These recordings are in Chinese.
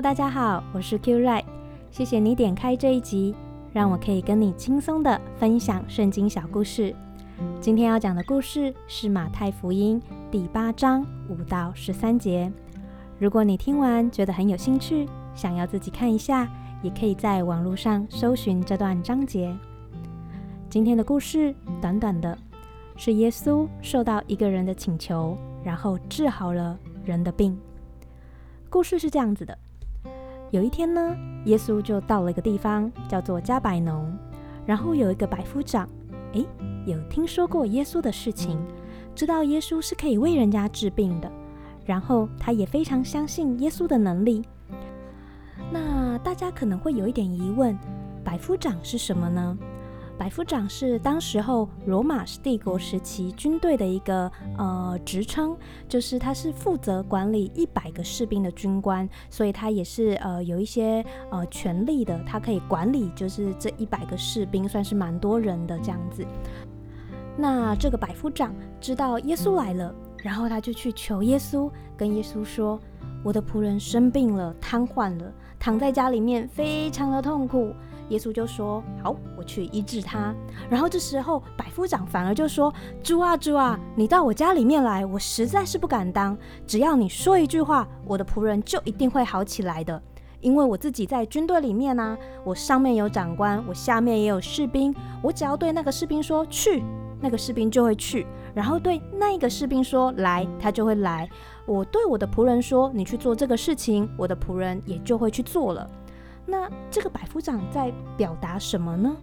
大家好，我是 Q Ray，谢谢你点开这一集，让我可以跟你轻松的分享圣经小故事。今天要讲的故事是马太福音第八章五到十三节。如果你听完觉得很有兴趣，想要自己看一下，也可以在网络上搜寻这段章节。今天的故事短短的，是耶稣受到一个人的请求，然后治好了人的病。故事是这样子的。有一天呢，耶稣就到了一个地方，叫做加百农。然后有一个百夫长，诶，有听说过耶稣的事情，知道耶稣是可以为人家治病的。然后他也非常相信耶稣的能力。那大家可能会有一点疑问，百夫长是什么呢？百夫长是当时候罗马帝国时期军队的一个呃职称，就是他是负责管理一百个士兵的军官，所以他也是呃有一些呃权力的，他可以管理就是这一百个士兵，算是蛮多人的这样子。那这个百夫长知道耶稣来了，然后他就去求耶稣，跟耶稣说：“我的仆人生病了，瘫痪了，躺在家里面，非常的痛苦。”耶稣就说：“好，我去医治他。”然后这时候百夫长反而就说：“主啊，主啊，你到我家里面来，我实在是不敢当。只要你说一句话，我的仆人就一定会好起来的。因为我自己在军队里面呢、啊，我上面有长官，我下面也有士兵。我只要对那个士兵说去，那个士兵就会去；然后对那一个士兵说来，他就会来。我对我的仆人说你去做这个事情，我的仆人也就会去做了。”那这个百夫长在表达什么呢？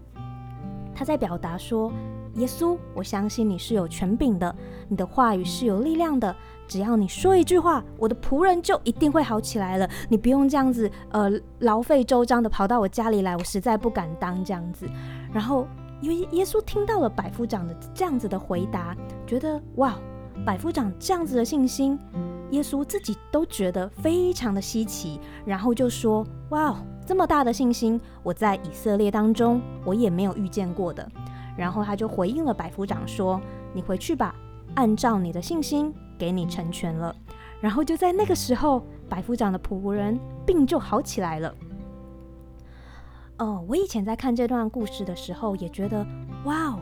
他在表达说：“耶稣，我相信你是有权柄的，你的话语是有力量的。只要你说一句话，我的仆人就一定会好起来了。你不用这样子，呃，劳费周章的跑到我家里来，我实在不敢当这样子。”然后，因为耶稣听到了百夫长的这样子的回答，觉得哇，百夫长这样子的信心，耶稣自己都觉得非常的稀奇，然后就说：“哇。”这么大的信心，我在以色列当中我也没有遇见过的。然后他就回应了百夫长说：“你回去吧，按照你的信心给你成全了。”然后就在那个时候，百夫长的仆人病就好起来了。哦，我以前在看这段故事的时候也觉得，哇哦。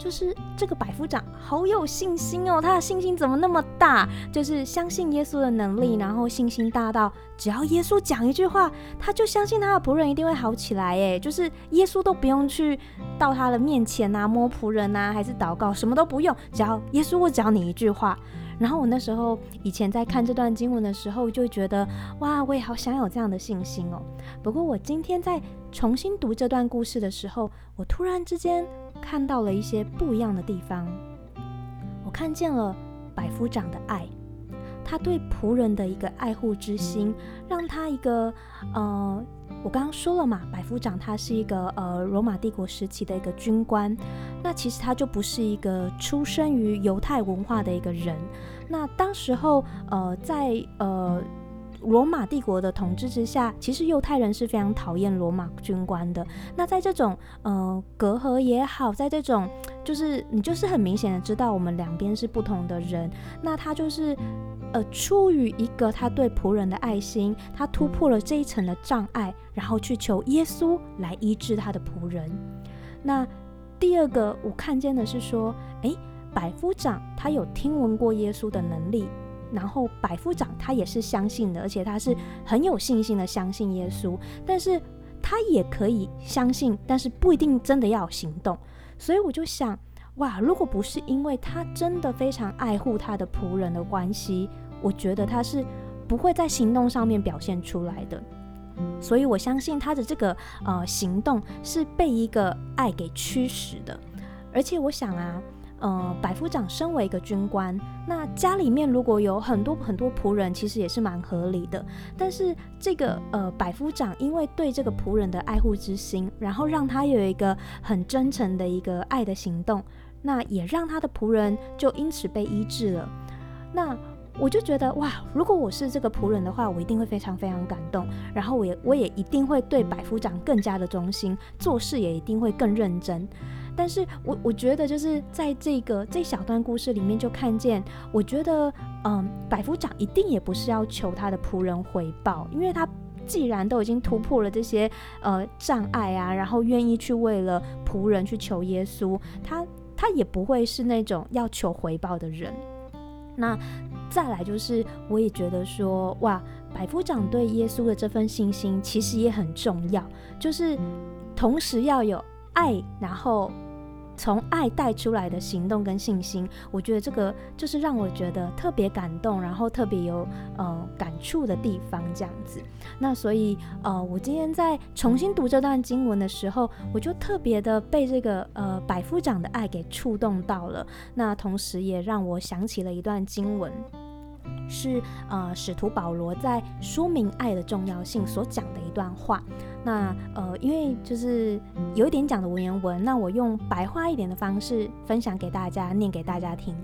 就是这个百夫长好有信心哦，他的信心怎么那么大？就是相信耶稣的能力，然后信心大到只要耶稣讲一句话，他就相信他的仆人一定会好起来。哎，就是耶稣都不用去到他的面前啊，摸仆人啊，还是祷告，什么都不用，只要耶稣，我只要你一句话。然后我那时候以前在看这段经文的时候，就觉得哇，我也好想有这样的信心哦。不过我今天在重新读这段故事的时候，我突然之间。看到了一些不一样的地方，我看见了百夫长的爱，他对仆人的一个爱护之心，让他一个呃，我刚刚说了嘛，百夫长他是一个呃罗马帝国时期的一个军官，那其实他就不是一个出生于犹太文化的一个人，那当时候呃在呃。罗马帝国的统治之下，其实犹太人是非常讨厌罗马军官的。那在这种呃隔阂也好，在这种就是你就是很明显的知道我们两边是不同的人。那他就是呃出于一个他对仆人的爱心，他突破了这一层的障碍，然后去求耶稣来医治他的仆人。那第二个我看见的是说，诶，百夫长他有听闻过耶稣的能力。然后百夫长他也是相信的，而且他是很有信心的相信耶稣，但是他也可以相信，但是不一定真的要行动。所以我就想，哇，如果不是因为他真的非常爱护他的仆人的关系，我觉得他是不会在行动上面表现出来的。所以我相信他的这个呃行动是被一个爱给驱使的，而且我想啊。呃，百夫长身为一个军官，那家里面如果有很多很多仆人，其实也是蛮合理的。但是这个呃，百夫长因为对这个仆人的爱护之心，然后让他有一个很真诚的一个爱的行动，那也让他的仆人就因此被医治了。那我就觉得哇，如果我是这个仆人的话，我一定会非常非常感动，然后我也我也一定会对百夫长更加的忠心，做事也一定会更认真。但是我我觉得就是在这个这小段故事里面就看见，我觉得嗯，百夫长一定也不是要求他的仆人回报，因为他既然都已经突破了这些呃障碍啊，然后愿意去为了仆人去求耶稣，他他也不会是那种要求回报的人。那再来就是，我也觉得说，哇，百夫长对耶稣的这份信心其实也很重要，就是同时要有爱，然后。从爱带出来的行动跟信心，我觉得这个就是让我觉得特别感动，然后特别有呃感触的地方，这样子。那所以呃，我今天在重新读这段经文的时候，我就特别的被这个呃百夫长的爱给触动到了。那同时也让我想起了一段经文。是呃，使徒保罗在说明爱的重要性所讲的一段话。那呃，因为就是有一点讲的文言文，那我用白话一点的方式分享给大家，念给大家听。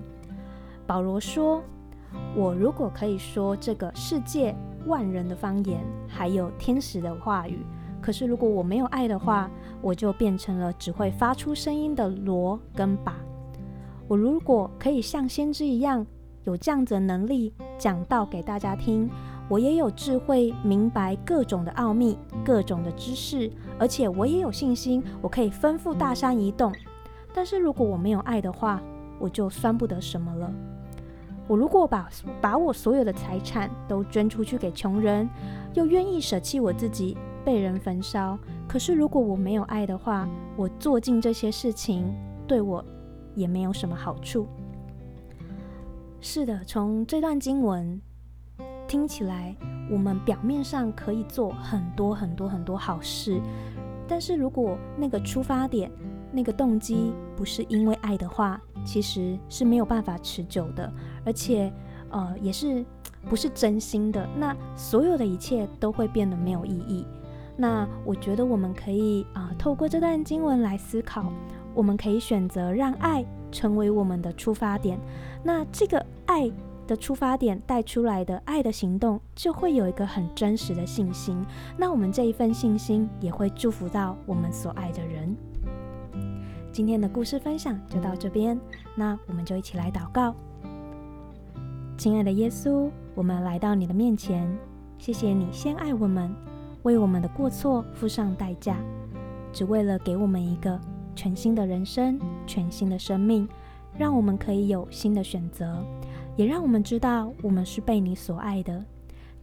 保罗说：“我如果可以说这个世界万人的方言，还有天使的话语，可是如果我没有爱的话，我就变成了只会发出声音的锣跟鈸。我如果可以像先知一样。”有这样子的能力讲道给大家听，我也有智慧明白各种的奥秘、各种的知识，而且我也有信心，我可以吩咐大山移动。但是如果我没有爱的话，我就算不得什么了。我如果把把我所有的财产都捐出去给穷人，又愿意舍弃我自己被人焚烧，可是如果我没有爱的话，我做尽这些事情对我也没有什么好处。是的，从这段经文听起来，我们表面上可以做很多很多很多好事，但是如果那个出发点、那个动机不是因为爱的话，其实是没有办法持久的，而且呃也是不是真心的，那所有的一切都会变得没有意义。那我觉得我们可以啊、透过这段经文来思考，我们可以选择让爱成为我们的出发点。那这个爱的出发点带出来的爱的行动，就会有一个很真实的信心。那我们这一份信心也会祝福到我们所爱的人。今天的故事分享就到这边，那我们就一起来祷告。亲爱的耶稣，我们来到你的面前，谢谢你先爱我们，为我们的过错付上代价，只为了给我们一个全新的人生、全新的生命。让我们可以有新的选择，也让我们知道我们是被你所爱的。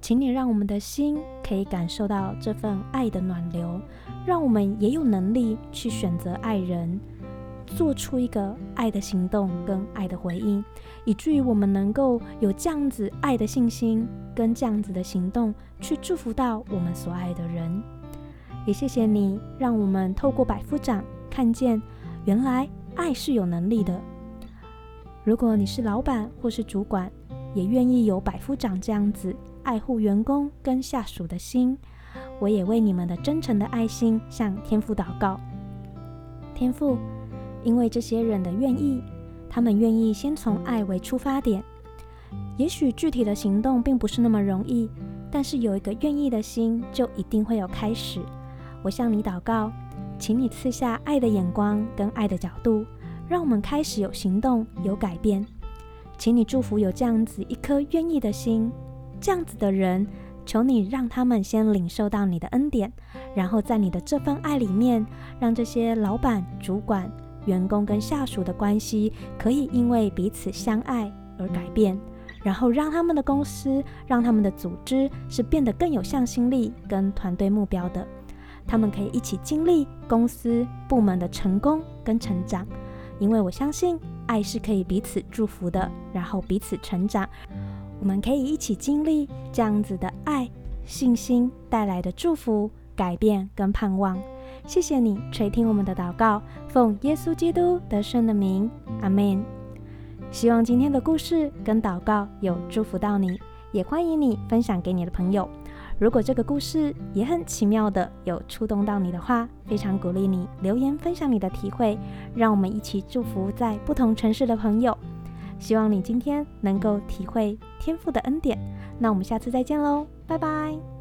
请你让我们的心可以感受到这份爱的暖流，让我们也有能力去选择爱人，做出一个爱的行动跟爱的回应，以至于我们能够有这样子爱的信心跟这样子的行动，去祝福到我们所爱的人。也谢谢你，让我们透过百夫长看见，原来爱是有能力的。如果你是老板或是主管，也愿意有百夫长这样子爱护员工跟下属的心，我也为你们的真诚的爱心向天父祷告。天父，因为这些人的愿意，他们愿意先从爱为出发点，也许具体的行动并不是那么容易，但是有一个愿意的心，就一定会有开始。我向你祷告，请你赐下爱的眼光跟爱的角度。让我们开始有行动，有改变，请你祝福有这样子一颗愿意的心，这样子的人，求你让他们先领受到你的恩典，然后在你的这份爱里面，让这些老板、主管、员工跟下属的关系可以因为彼此相爱而改变，然后让他们的公司、让他们的组织是变得更有向心力跟团队目标的，他们可以一起经历公司部门的成功跟成长。因为我相信爱是可以彼此祝福的，然后彼此成长。我们可以一起经历这样子的爱、信心带来的祝福、改变跟盼望。谢谢你垂听我们的祷告，奉耶稣基督得胜的名，阿门。希望今天的故事跟祷告有祝福到你，也欢迎你分享给你的朋友。如果这个故事也很奇妙的有触动到你的话，非常鼓励你留言分享你的体会，让我们一起祝福在不同城市的朋友。希望你今天能够体会天赋的恩典。那我们下次再见喽，拜拜。